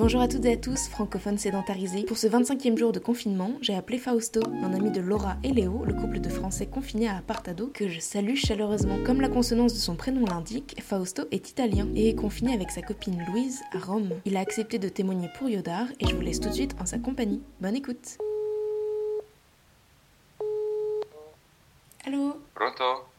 Bonjour à toutes et à tous, francophones sédentarisés. Pour ce 25e jour de confinement, j'ai appelé Fausto, un ami de Laura et Léo, le couple de Français confinés à Apartado, que je salue chaleureusement. Comme la consonance de son prénom l'indique, Fausto est italien et est confiné avec sa copine Louise à Rome. Il a accepté de témoigner pour Yodar et je vous laisse tout de suite en sa compagnie. Bonne écoute. Allô? Pronto?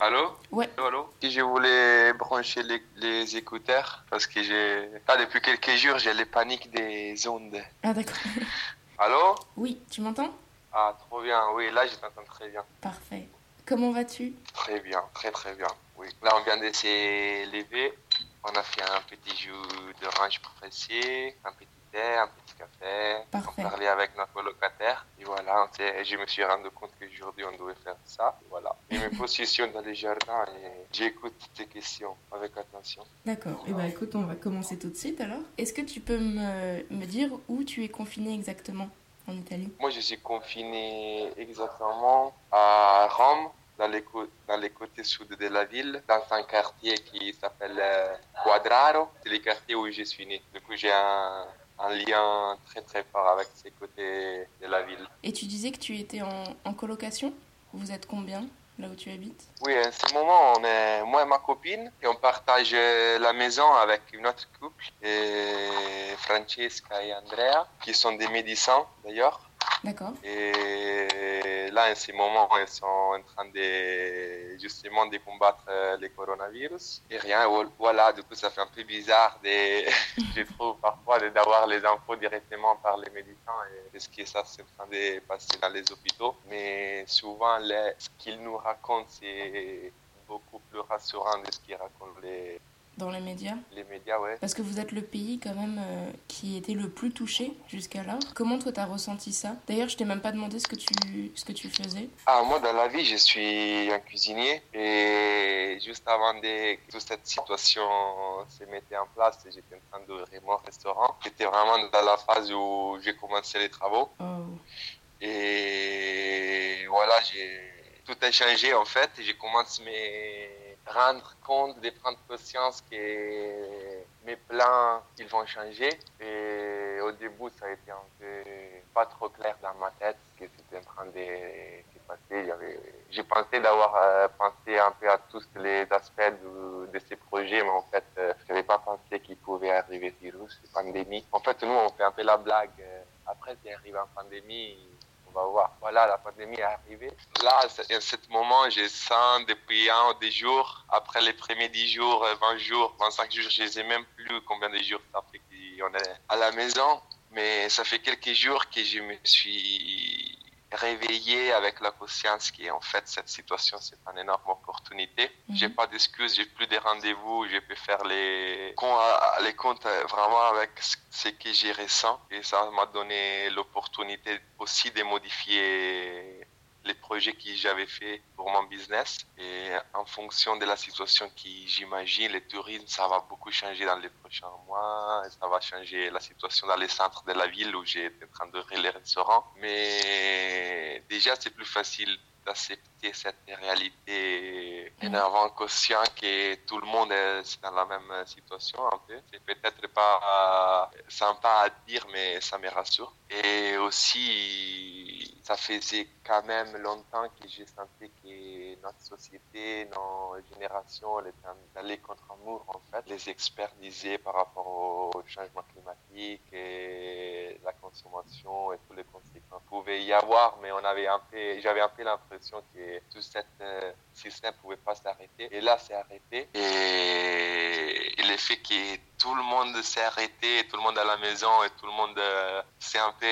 Allô Ouais. Allô, allô Si je voulais brancher les, les écouteurs, parce que j'ai... Ah, depuis quelques jours, j'ai les paniques des ondes. Ah d'accord. Allô Oui, tu m'entends? Ah, trop bien. Oui, là, je t'entends très bien. Parfait. Comment vas-tu? Très bien, très très bien. Oui. Là, on vient de s'élever. On a fait un petit jus d'orange pressé, un petit un petit café. Parfait. On parlait avec notre locataire. Et voilà, je me suis rendu compte qu'aujourd'hui, on devait faire ça. Voilà. Je me positionne dans le jardin et j'écoute tes questions avec attention. D'accord. Eh ben écoute, on va commencer tout de suite alors. Est-ce que tu peux me, me dire où tu es confiné exactement en Italie? Moi, je suis confiné exactement à Rome, dans les, dans les côtés sud de la ville, dans un quartier qui s'appelle euh, Quadraro. C'est le quartier où je suis né. Du coup, j'ai un, un lien très très fort avec ces côtés de la ville. Et tu disais que tu étais en, en colocation Vous êtes combien là où tu habites? Oui, en ce moment, on est moi et ma copine et on partage la maison avec une autre couple, et Francesca et Andrea, qui sont des médecins d'ailleurs. D'accord. Et là, en ce moment, ils sont en train de justement de combattre euh, le coronavirus. Et rien, voilà, du coup, ça fait un peu bizarre, de, je trouve parfois, d'avoir les infos directement par les médecins et ce que ça c'est en train de passer dans les hôpitaux. Mais souvent, ce qu'ils nous racontent, c'est beaucoup plus rassurant de ce qu'ils racontent les, Dans les médias les médias, ouais. Parce que vous êtes le pays quand même euh, qui était le plus touché jusqu'alors. Comment toi t'as ressenti ça? D'ailleurs, je t'ai même pas demandé ce que tu, ce que tu faisais. Ah, moi, dans la vie, je suis un cuisinier. Et juste avant que toute cette situation se mettait en place, j'étais en train d'ouvrir mon restaurant. J'étais vraiment dans la phase où j'ai commencé les travaux. Oh. Et voilà, j'ai tout a changé en fait. J'ai commencé à me rendre compte, de prendre conscience que mes plans, ils vont changer. Et au début, ça a été un peu pas trop clair dans ma tête ce qui était en train de se passer. J'ai pensé d'avoir euh, pensé un peu à tous les aspects de, ces projets, mais en fait, euh, je n'avais pas pensé qu'il pouvait arriver virus, pandémie. En fait, nous, on fait un peu la blague. euh, après, c'est arrivé en pandémie, on va voir. Voilà, la pandémie est arrivée. Là, à ce moment, je sens depuis un ou deux jours, après les premiers 10 jours, euh, 20 jours, 25 jours, je ne sais même plus combien de jours ça fait qu'on est à la maison. Mais ça fait quelques jours que je me suis réveillé avec la conscience qu'en fait, cette situation, c'est une énorme opportunité. Mhm. J'ai pas d'excuses, j'ai plus de rendez-vous, je peux faire les comptes, les comptes euh, vraiment avec ce que j'ai ressent. Et ça m'a donné l'opportunité aussi de modifier les projets que j'avais fait pour mon business. Et en fonction de la situation qui, j'imagine, le tourisme, ça va beaucoup changer dans les prochains mois. Ça va changer la situation dans les centres de la ville où j'étais en train d'ouvrir les restaurants. Mais déjà, c'est plus facile d'accepter cette réalité en Mhm. avant conscient que tout le monde est dans la même situation un peu. C'est peut-être pas euh, sympa à dire, mais ça me rassure. Et aussi, ça faisait quand même longtemps que j'ai senti que notre société, nos générations, elles étaient allées contre mur, en fait. Les experts disaient par rapport au changement climatique et la consommation et tous les conséquences pouvait y avoir, mais on avait un peu, j'avais un peu l'impression que tout ce système pouvait pas s'arrêter. Et là, c'est arrêté. Et, et le fait que tout le monde s'est arrêté, tout le monde à la maison et tout le monde, euh, c'est un peu,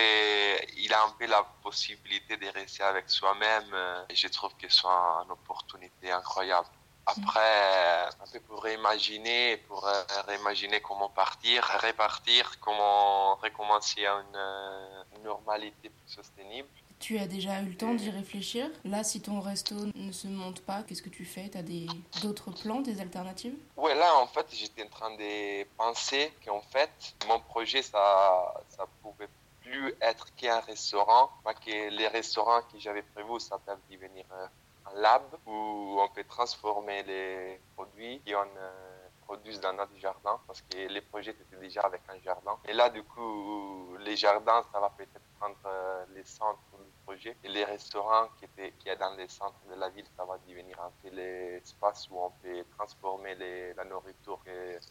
il a un peu la possibilité de rester avec soi-même. euh, et je trouve que c'est une opportunité incroyable. Après, un peu pour réimaginer, pour euh, réimaginer comment partir, répartir, comment recommencer à euh, une normalité plus soutenable. Tu as déjà eu le temps d'y réfléchir? Là, si ton resto ne se monte pas, qu'est-ce que tu fais? T'as des d'autres plans, des alternatives? Ouais, là, en fait, j'étais en train de penser qu'en fait, mon projet, ça, ça pouvait plus être qu'un restaurant, pas que les restaurants que j'avais prévus, ça peut devenir euh, un lab où on peut transformer les produits et on euh, produisent dans notre jardin parce que les projets étaient déjà avec un jardin. Et là, du coup, les jardins, ça va peut-être prendre euh, les centres et les restaurants qui étaient qui est dans les centres de la ville, ça va devenir un peu l'espace où on peut transformer les, la nourriture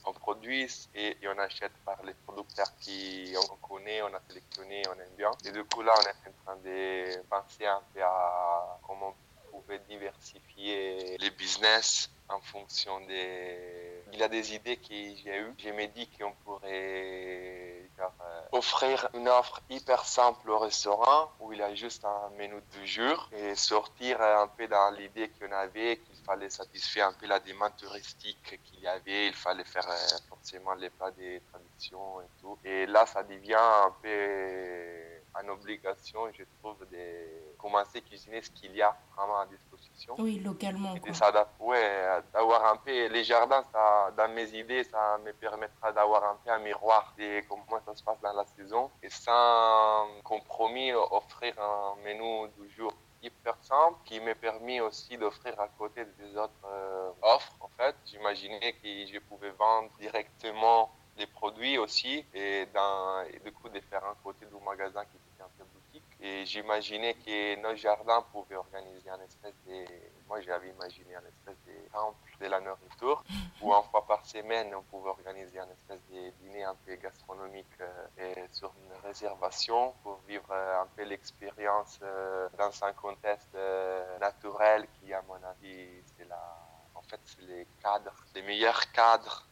qu'on produit et, et, on achète par les producteurs qui on connaît, on a sélectionné, on aime bien. Et du coup, là, on est en train de penser un peu à comment on pouvait diversifier les business en fonction des... Il y a des idées que j'ai eues. Je me dis qu'on pourrait euh, offrir une offre hyper simple au restaurant où il y a juste un menu du jour et sortir un peu dans l'idée qu'on avait qu'il fallait satisfaire un peu la demande touristique qu'il y avait. Il fallait faire euh, forcément les plats des traditions et tout. Et là, ça devient un peu une obligation, je trouve, de commencer à cuisiner ce qu'il y a vraiment à disposition. Oui, localement. Et ouais, d'avoir un peu les jardins, ça, dans mes idées, ça me permettra d'avoir un peu un miroir de comment ça se passe dans la saison et sans compromis offrir un menu du jour hyper simple qui m'a permis aussi d'offrir à côté des autres euh, offres. En fait, j'imaginais que je pouvais vendre directement les produits aussi et, dans, et du coup de faire un côté du magasin qui était un peu boutique. Et j'imaginais que nos jardins pouvaient organiser un espèce de... Moi j'avais imaginé un espèce de temple de la nourriture où une fois par semaine on pouvait organiser un espèce de dîner un peu gastronomique euh, et sur une réservation pour vivre un peu l'expérience euh, dans un contexte euh, naturel qui à mon avis c'est la... En fait c'est les cadres, les meilleurs cadres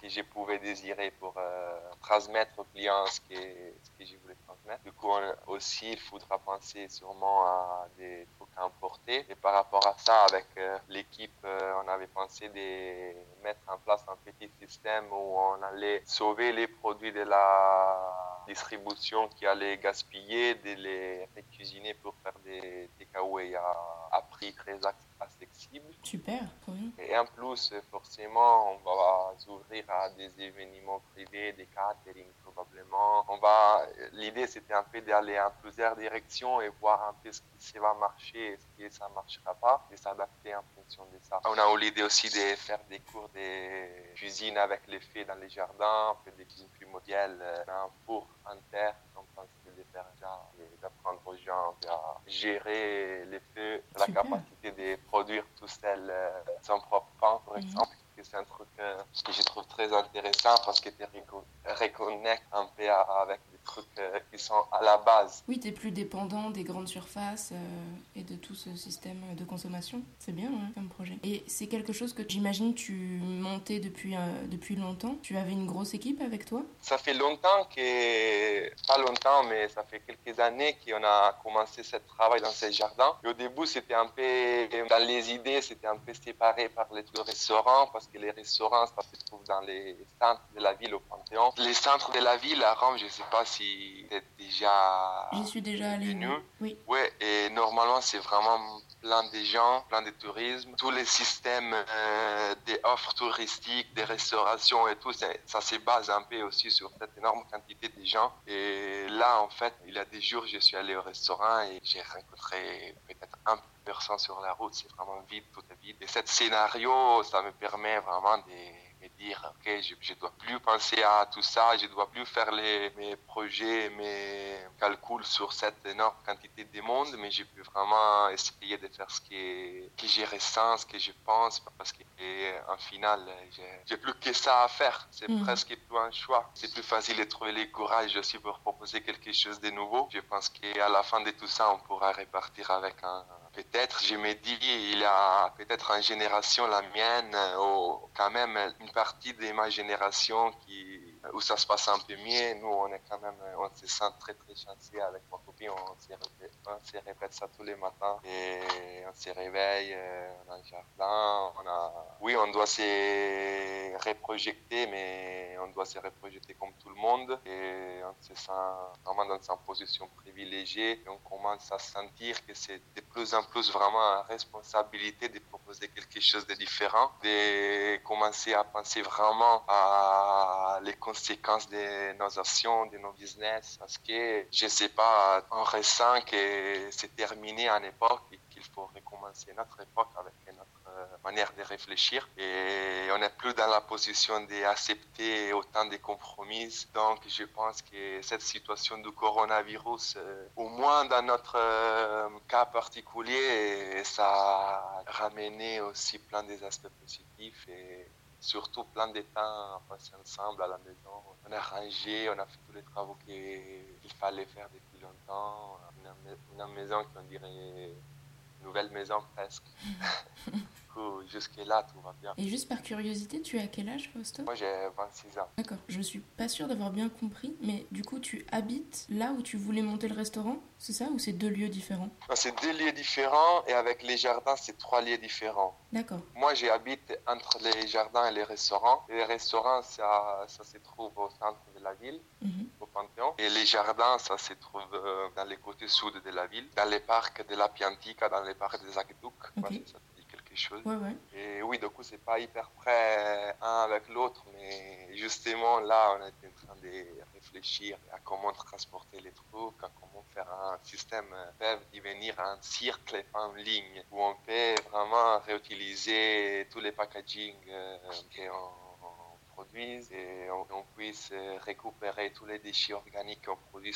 que je pouvais désirer pour euh, transmettre aux clients ce que, ce que je voulais transmettre. Du coup, aussi, il faudra penser sûrement à des trucs à. Et par rapport à ça, avec euh, l'équipe, euh, on avait pensé de mettre en place un petit système où on allait sauver les produits de la distribution qui allaient gaspiller, de les cuisiner pour faire des takeaway à, à prix très accessible. Super, Et en plus, forcément, on va s'ouvrir à des événements privés, des catering probablement. On va, l'idée c'était un peu d'aller en plusieurs directions et voir un peu ce qui va marcher et ce qui ça marchera pas et s'adapter en fonction de ça. On a eu l'idée aussi de faire des cours de cuisine avec les fées dans les jardins, on fait des cuisines primordiales, un four en terre, faire ça et d'apprendre aux gens à gérer les feux, la capacité de produire tout seul euh, son propre pain, par exemple. C'est un truc euh, que je trouve très intéressant parce que tu reconnectes un peu avec des trucs euh, qui sont à la base. Oui, tu es plus dépendant des grandes surfaces et de tout ce système de consommation. C'est bien hein, comme projet. Et c'est quelque chose que j'imagine tu montais depuis, depuis longtemps. Tu avais une grosse équipe avec toi? Ça fait longtemps que, pas longtemps, mais ça fait quelques années qu'on a commencé ce travail dans ces jardins. Et au début, c'était un peu, dans les idées, c'était un peu séparé par les restaurants parce que les restaurants, ça se trouve dans les centres de la ville au Panthéon. Les centres de la ville à Rome, je ne sais pas si tu es déjà. J'y suis déjà allé. Oui. Ouais, et normalement, c'est vraiment plein de gens, plein de tourisme. Tous les systèmes euh, des offres touristiques, des restaurations et tout, ça se base un peu aussi sur cette énorme quantité de gens. Et là, en fait, il y a des jours, je suis allé au restaurant et j'ai rencontré peut-être un personne sur la route, c'est vraiment vide, tout est vide. Et ce scénario, ça me permet vraiment de me dire, ok, je ne dois plus penser à tout ça, je ne dois plus faire les, mes projets, mes calculs sur cette énorme quantité de monde, mais je peux vraiment essayer de faire ce que, que j'ai ressens, ce que je pense, parce qu'en final, j'ai plus que ça à faire. C'est mm. presque plus un choix. C'est plus facile de trouver le courage aussi pour proposer quelque chose de nouveau. Je pense qu'à la fin de tout ça, on pourra repartir avec un peut-être, je me dis, il y a peut-être une génération, la mienne, ou quand même une partie de ma génération qui, où ça se passe un peu mieux. Nous, on est quand même, on se sent très, très chanceux avec ma copine. On se répète, ça tous les matins. Et on se réveille, on a un jardin, on a, oui, on doit se reprojeter, mais on doit se reprojeter comme tout le monde. Et on se sent vraiment dans une position privilégiée. Et on commence à sentir que c'est de plus en plus vraiment une responsabilité de proposer quelque chose de différent, de commencer à penser vraiment à les conséquences de nos actions, de nos business, parce que je sais pas, on ressent que c'est terminé en époque et qu'il faut recommencer notre époque avec notre euh, manière de réfléchir et on n'est plus dans la position d'accepter autant de compromis. Donc je pense que cette situation du coronavirus, euh, au moins dans notre euh, cas particulier, ça a ramené aussi plein des aspects positifs et surtout plein de temps passé ensemble à la maison. On a rangé, on a fait tous les travaux qu'il fallait faire depuis longtemps. Une, une maison qu'on dirait nouvelle maison presque. jusque-là, tout va bien. Et juste par curiosité, tu as quel âge, Fausto? Moi, j'ai 26 ans. D'accord. Je suis pas sûre d'avoir bien compris, mais du coup, tu habites là où tu voulais monter le restaurant C'est ça ou c'est deux lieux différents? C'est deux lieux différents et avec les jardins, c'est trois lieux différents. D'accord. Moi, j'habite entre les jardins et les restaurants. Les restaurants, ça, ça se trouve au centre de la ville, mhm. au Panthéon. Et les jardins, ça se trouve euh, dans les côtés sud de la ville, dans les parcs de la Piantica, dans les parcs des Aqueducs. Okay Ouais, Et oui, du coup, c'est pas hyper près un avec l'autre, mais justement, là, on est en train de réfléchir à comment transporter les trucs, à comment faire un système peut devenir un cercle en ligne où on peut vraiment réutiliser tous les packaging euh, qu'on produise et on, puisse récupérer tous les déchets organiques qu'on produit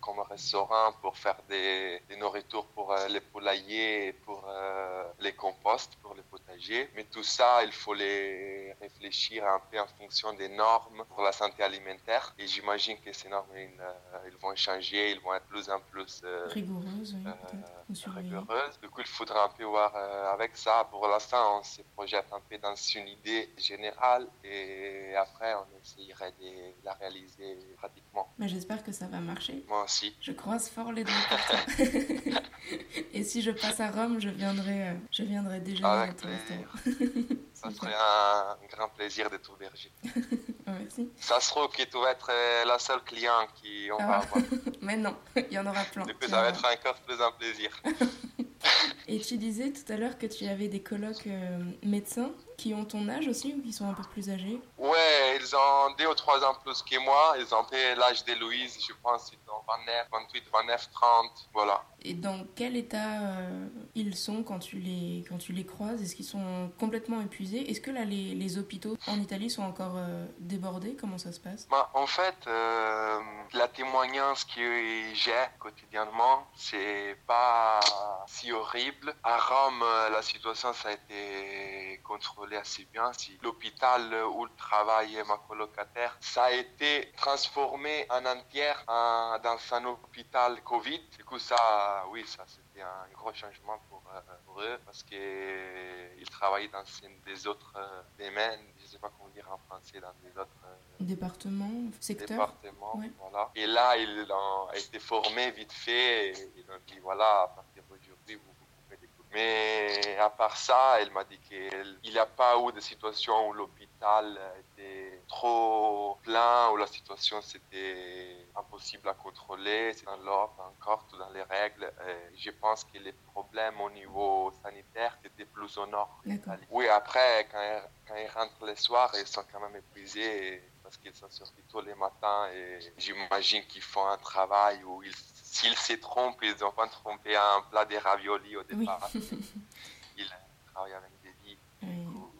comme restaurant pour faire des, des nourritures pour euh, les poulaillers, pour euh, les composts, pour les potagers. Mais tout ça, il faut les réfléchir un peu en fonction des normes pour la santé alimentaire. Et j'imagine que ces normes, ils, euh, vont changer, ils vont être plus en plus rigoureuses. rigoureuses. Du coup, il faudra un peu voir avec ça. Pour l'instant, on se projette un peu dans une idée générale et après, on essayerait de la réaliser pratiquement. Mais j'espère que ça va marcher. Moi aussi. Je croise fort les doigts Et si je passe à Rome, je viendrai, euh, je viendrai déjà Avec ton Ça serait un grand plaisir de t'auberger. Merci. Ça se trouve que tu vas être euh, la seule client qui on va ah. avoir. Mais non, il y en aura plein. Du coup, ça va être encore plus un plaisir. Et tu disais tout à l'heure que tu avais des colocs euh, médecins qui ont ton âge aussi ou qui sont un peu plus âgés Ouais, ils ont deux ou trois ans plus que moi. Ils ont fait l'âge de Louise, je pense, ils ont 29, 28, 29, 30, voilà. Et dans quel état euh, ils sont quand tu les, quand tu les croises? Est-ce qu'ils sont complètement épuisés? Est-ce que là, les, les, hôpitaux en Italie sont encore euh, débordés? Comment ça se passe? Bah, En fait, euh, la témoignage que j'ai quotidiennement, c'est pas si horrible. À Rome, la situation, ça a été contrôlée assez bien. Si l'hôpital où travaille ma colocataire, ça a été transformé en entière dans un hôpital Covid. Du coup, ça, oui, ça c'était un gros changement pour, euh, eux parce qu'ils travaillaient dans des autres euh, domaines, je ne sais pas comment dire en français, dans des autres départements, secteurs. Départements, voilà. Et là, ils ont été formés vite fait et ils ont dit voilà, à partir d'aujourd'hui, vous mais à part ça, elle m'a dit qu'il n'y a pas eu de situation où l'hôpital était trop plein, où la situation c'était impossible à contrôler. C'est dans l'ordre encore, tout dans les règles. je pense que les problèmes au niveau sanitaire étaient plus au nord. Oui, après, quand quand ils rentrent le soir, ils sont quand même épuisés parce qu'ils sont sortis tous les matins et j'imagine qu'ils font un travail où s'ils se trompent, ils n'ont pas trompé un plat de raviolis au départ. ils travaillent avec des vies.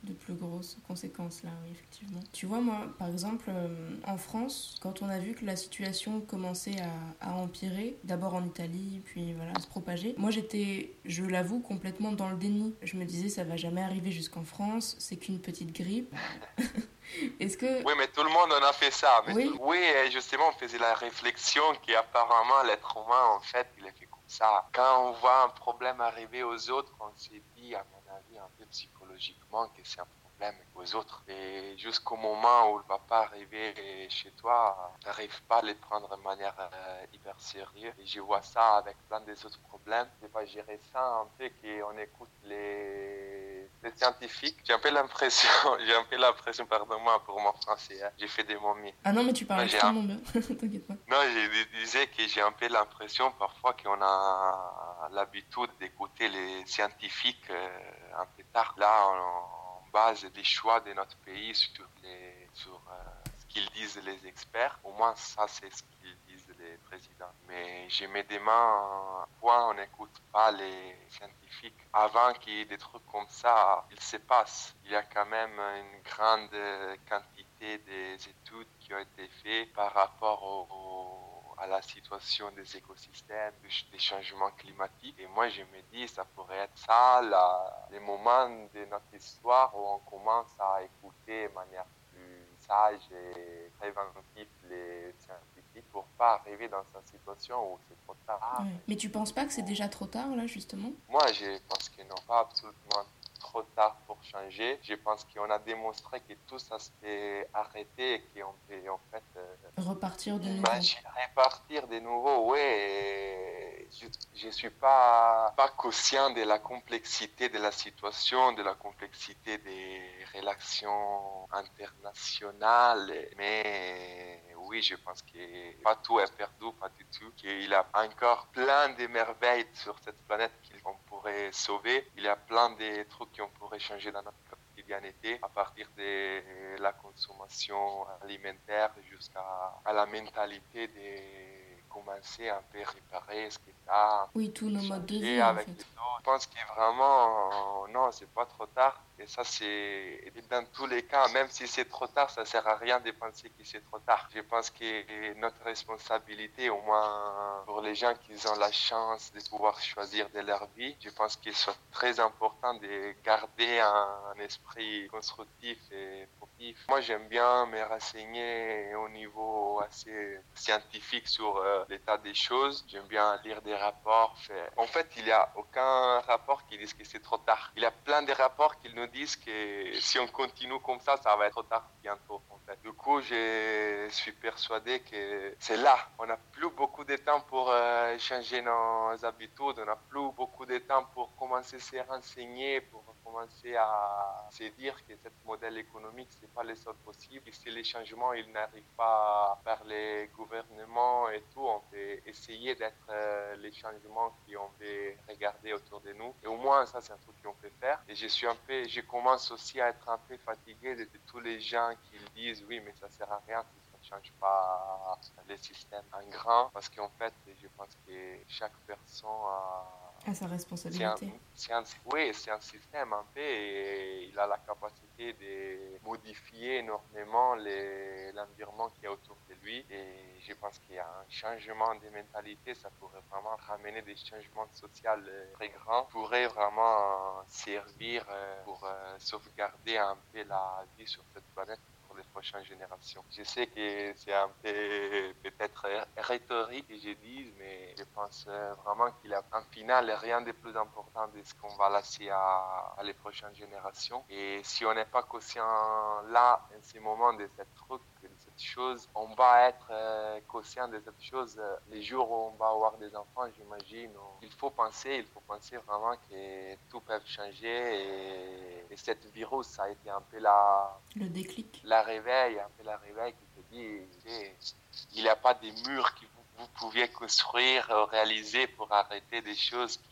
de plus grosses conséquences là, oui, effectivement. Tu vois, moi, par exemple, euh, en France, quand on a vu que la situation commençait à, à empirer, d'abord en Italie, puis voilà, à se propager, moi j'étais, je l'avoue, complètement dans le déni. Je me disais, ça va jamais arriver jusqu'en France, c'est qu'une petite grippe. Est-ce que... Oui, mais tout le monde en a fait ça. oui. oui, justement, on faisait la réflexion qu'apparemment l'être humain, en fait, il est fait comme ça. Quand on voit un problème arriver aux autres, on s'est dit, à mon avis, un peu psychologiquement, que c'est un problème aux autres. Et jusqu'au moment où il ne va pas arriver chez toi, tu n'arrives pas à les prendre de manière euh, hyper sérieuse. Et je vois ça avec plein des autres problèmes. Je vais pas gérer ça un peu qu'on écoute les les scientifiques, j'ai un peu l'impression, j'ai un peu l'impression, pardon-moi pour mon français, hein. j'ai fait des momies. Ah non, mais tu parles extrêmement bien, t'inquiète pas. Non, je disais que j'ai un peu l'impression parfois qu'on a l'habitude d'écouter les scientifiques euh, un peu tard. Là, on, base des choix de notre pays sur, les, sur euh, qu'ils disent les experts. Au moins, ça, c'est ce qu'ils disent les présidents. Mais mis des mains, point, on n'écoute pas les scientifiques. Avant qu'il y ait des trucs comme ça, il se passe. Il y a quand même une grande quantité des études qui ont été faites par rapport au à la situation des écosystèmes, des changements climatiques. Et moi, je me dis, ça pourrait être ça, la, les moments de notre histoire où on commence à écouter de manière plus sage et scientifiques pour pas arriver dans cette situation où c'est trop tard. Mais tu penses pas que c'est déjà trop tard, là, justement? Moi, je pense qu'ils n'ont pas absolument trop tard pour changer. Je pense qu'on a démontré que tout ça s'est arrêté et qu'on peut en fait euh, repartir de nouveau. Repartir de nouveau, oui. Je ne suis pas, pas conscient de la complexité de la situation, de la complexité des relations internationales, mais oui, je pense que pas tout est perdu, pas du tout. Qu'il a encore plein de merveilles sur cette planète qu'on pourrait sauver. Il y a plein de trucs qu'on pourrait changer dans notre quotidienneté, à partir de la consommation alimentaire jusqu'à la mentalité de commencer à un peu réparer ce qui est là. Oui, tous nos modes de vie. Avec en fait. Je pense que vraiment, non, c'est pas trop tard. Et ça, c'est dans tous les cas, même si c'est trop tard, ça sert à rien de penser que c'est trop tard. Je pense que notre responsabilité, au moins pour les gens qui ont la chance de pouvoir choisir de leur vie, je pense qu'il soit très important de garder un esprit constructif et positif. Moi, j'aime bien me renseigner au niveau assez scientifique sur euh, l'état des choses. J'aime bien lire des rapports. En fait, il n'y a aucun rapport qui dise que c'est trop tard. Il y a plein de rapports qui nous disent que si on continue comme ça, ça va être trop tard bientôt. En fait. Du coup, je suis persuadé que c'est là. On n'a plus beaucoup de temps pour euh, changer nos habitudes. On n'a plus beaucoup de temps pour commencer à se renseigner, pour commencer à se dire que ce modèle économique, ce n'est pas le seul possible. Et si les changements ils n'arrivent pas par les gouvernements et tout, on peut essayer d'être euh, les changements qu'on veut regarder autour de nous. Et au moins, ça, c'est un truc qu'on peut faire. Et je suis un peu, je commence aussi à être un peu fatigué de, tous les gens qui disent oui, mais ça sert à rien si ça ne change pas le système en grand. Parce qu'en fait, je pense que chaque personne a sa responsabilité. oui, c'est un système un peu et il a la capacité de modifier énormément l'environnement qui est autour de lui. Et je pense qu'il y a un changement de mentalité, ça pourrait vraiment ramener des changements sociaux très grands, pourrait vraiment servir euh, pour euh, sauvegarder un peu la vie sur cette planète les prochaines générations. Je sais que c'est un peu peut-être rhétorique que je dis, mais je pense vraiment qu'il y a un final rien de plus important de ce qu'on va laisser à, les prochaines générations. Et si on n'est pas conscient là, en ce moment, de cette truc, de cette chose, on va être euh, conscient de cette chose euh, les jours où on va avoir des enfants, j'imagine. Il faut penser, il faut penser vraiment que tout peut changer et, et cette virus, ça a été un peu la... Le déclic. La réveil, un peu la réveil qui te dit, il n'y a pas des murs que vous, vous pouviez construire, ou réaliser pour arrêter des choses qui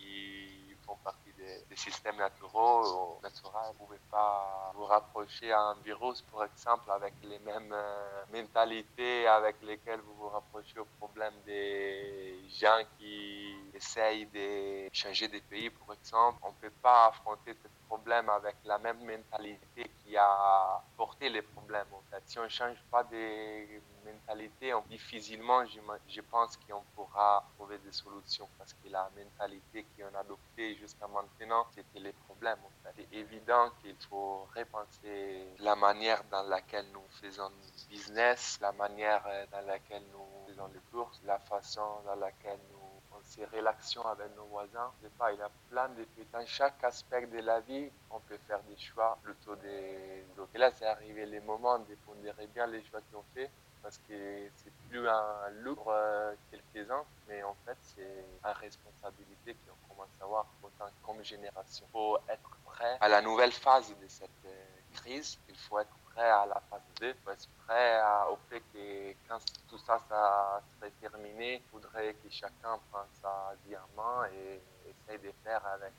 font partie des, systèmes naturels. naturels. Vous ne pouvez pas vous rapprocher à un virus, par exemple, avec les mêmes euh, mentalités avec lesquelles vous vous rapprochez au problème des gens qui essayent de changer des pays, par exemple. On ne peut pas affronter ce problème avec la même mentalité qui a porté les problèmes. Si on ne change pas de mentalité, on, difficilement, je, pense qu'on pourra trouver des solutions parce que la mentalité qu'on a adoptée jusqu'à maintenant, c'était les problèmes. En fait. C'est évident qu'il faut repenser la manière dans laquelle nous faisons business, la manière euh, dans laquelle nous faisons les bourses, la façon dans laquelle nous ces relations avec nos voisins. Je sais pas, il y a plein de Dans chaque aspect de la vie, on peut faire des choix plutôt des. Donc là, c'est arrivé les moments de pondérer bien les choix qu'on fait parce que c'est plus un lourd euh, quelques-uns, mais en fait, c'est une responsabilité qu'on commence à avoir autant comme génération. Il faut être prêt à la nouvelle phase de cette euh, crise. Il faut être prêt à la phase 2, il faut être prêt à, au fait que quand tout ça, ça serait terminé, il faudrait que chacun prenne sa vie en main et essaye de faire avec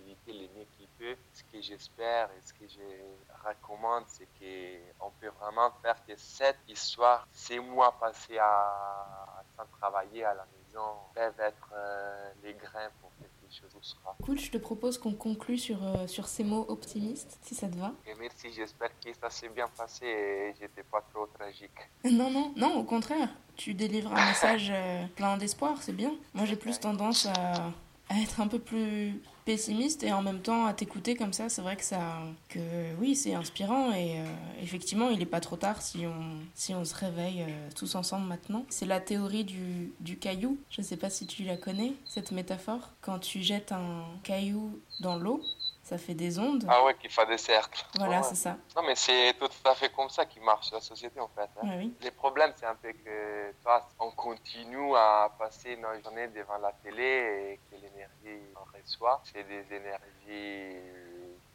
possibilités les mieux qu'il peut. Ce que j'espère et ce que je recommande, c'est qu'on peut vraiment faire que cette histoire, ces mois passés à, sans travailler à la maison, peuvent être euh, les grains pour quelque chose où sera. Écoute, je te propose qu'on conclue sur, euh, sur ces mots optimistes, si ça te va. Et merci, j'espère que ça s'est bien passé et j'étais pas trop tragique. Non, non, non, au contraire. Tu délivres un message euh, plein d'espoir, c'est bien. Moi, j'ai plus tendance à, à être un peu plus pessimiste et en même temps à t'écouter comme ça, c'est vrai que ça, que oui, c'est inspirant et euh, effectivement, il n'est pas trop tard si on, se réveille euh, tous ensemble maintenant. C'est la théorie du, du caillou. Je ne sais pas si tu la connais, cette métaphore. Quand tu jettes un caillou dans l'eau, ça fait des ondes. Ah ouais, qu'il fait des cercles. Voilà, Ouais. c'est ça. Non, mais c'est tout à fait comme ça qui marche la société en fait. hein. Ouais, oui. Les problèmes, c'est un peu que toi, on continue à passer nos journées devant la télé et que l'énergie qu'on reçoit, c'est des énergies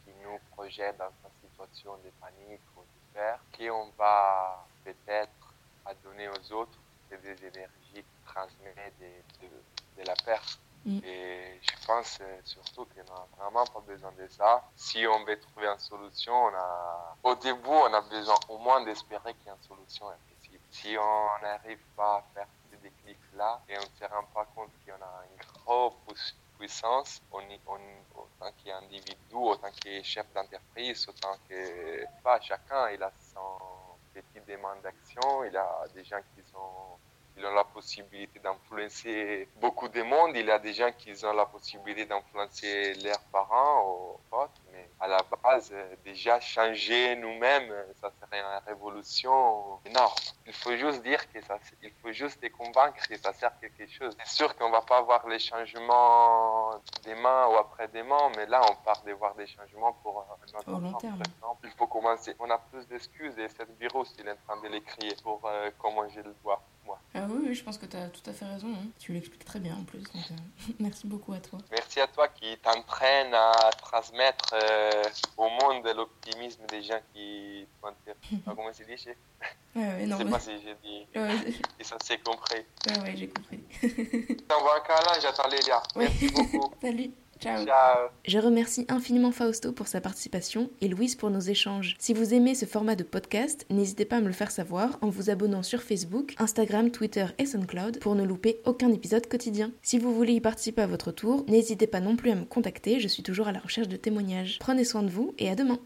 qui nous projettent dans une situation de panique ou de peur, qu'on va peut-être à donner aux autres, c'est des énergies qui transmettent de, de, de la perte. Mm. Et je pense euh, surtout qu'on n'a vraiment pas besoin de ça. Si on veut trouver une solution, on a... au début, on a besoin au moins d'espérer qu'il y a une solution est possible. Si on n'arrive pas à faire ce déclic-là et on ne se rend pas compte qu'on a une grosse pui- puissance, on, y- on- autant qu'individu, autant que chef d'entreprise, autant que pas chacun, il a son petit demande d'action, il a des gens qui sont ils ont la possibilité d'influencer beaucoup de monde. Il y a des gens qui ont la possibilité d'influencer leurs parents ou potes. Mais à la base, euh, déjà changer nous-mêmes, euh, ça serait une révolution énorme. Il faut juste dire que ça, il faut juste les convaincre que ça sert à quelque chose. C'est sûr qu'on va pas voir les changements demain ou après-demain, mais là, on part de voir des changements pour euh, notre terme. par exemple. Il faut commencer. On a plus d'excuses et cette virus, il est en train de l'écrire pour euh, comment je le vois, oui, oui, je pense que tu as tout à fait raison. hein. Tu l'expliques très bien en plus. donc, euh, merci beaucoup à toi. Merci à toi qui t'entraîne à transmettre euh, au monde l'optimisme des gens qui ah, comment c'est dit, Je non, sais pas si j'ai dit ouais, et ça s'est compris. ouais, ouais, j'ai compris. Je t'envoie un câlin, j'attends Lélia. Ouais. Merci beaucoup. Salut, ciao. Ciao. Je remercie infiniment Fausto pour sa participation et Louise pour nos échanges. Si vous aimez ce format de podcast, n'hésitez pas à me le faire savoir en vous abonnant sur Facebook, Instagram, Twitter et SoundCloud pour ne louper aucun épisode quotidien. Si vous voulez y participer à votre tour, n'hésitez pas non plus à me contacter, je suis toujours à la recherche de témoignages. Prenez soin de vous et à demain.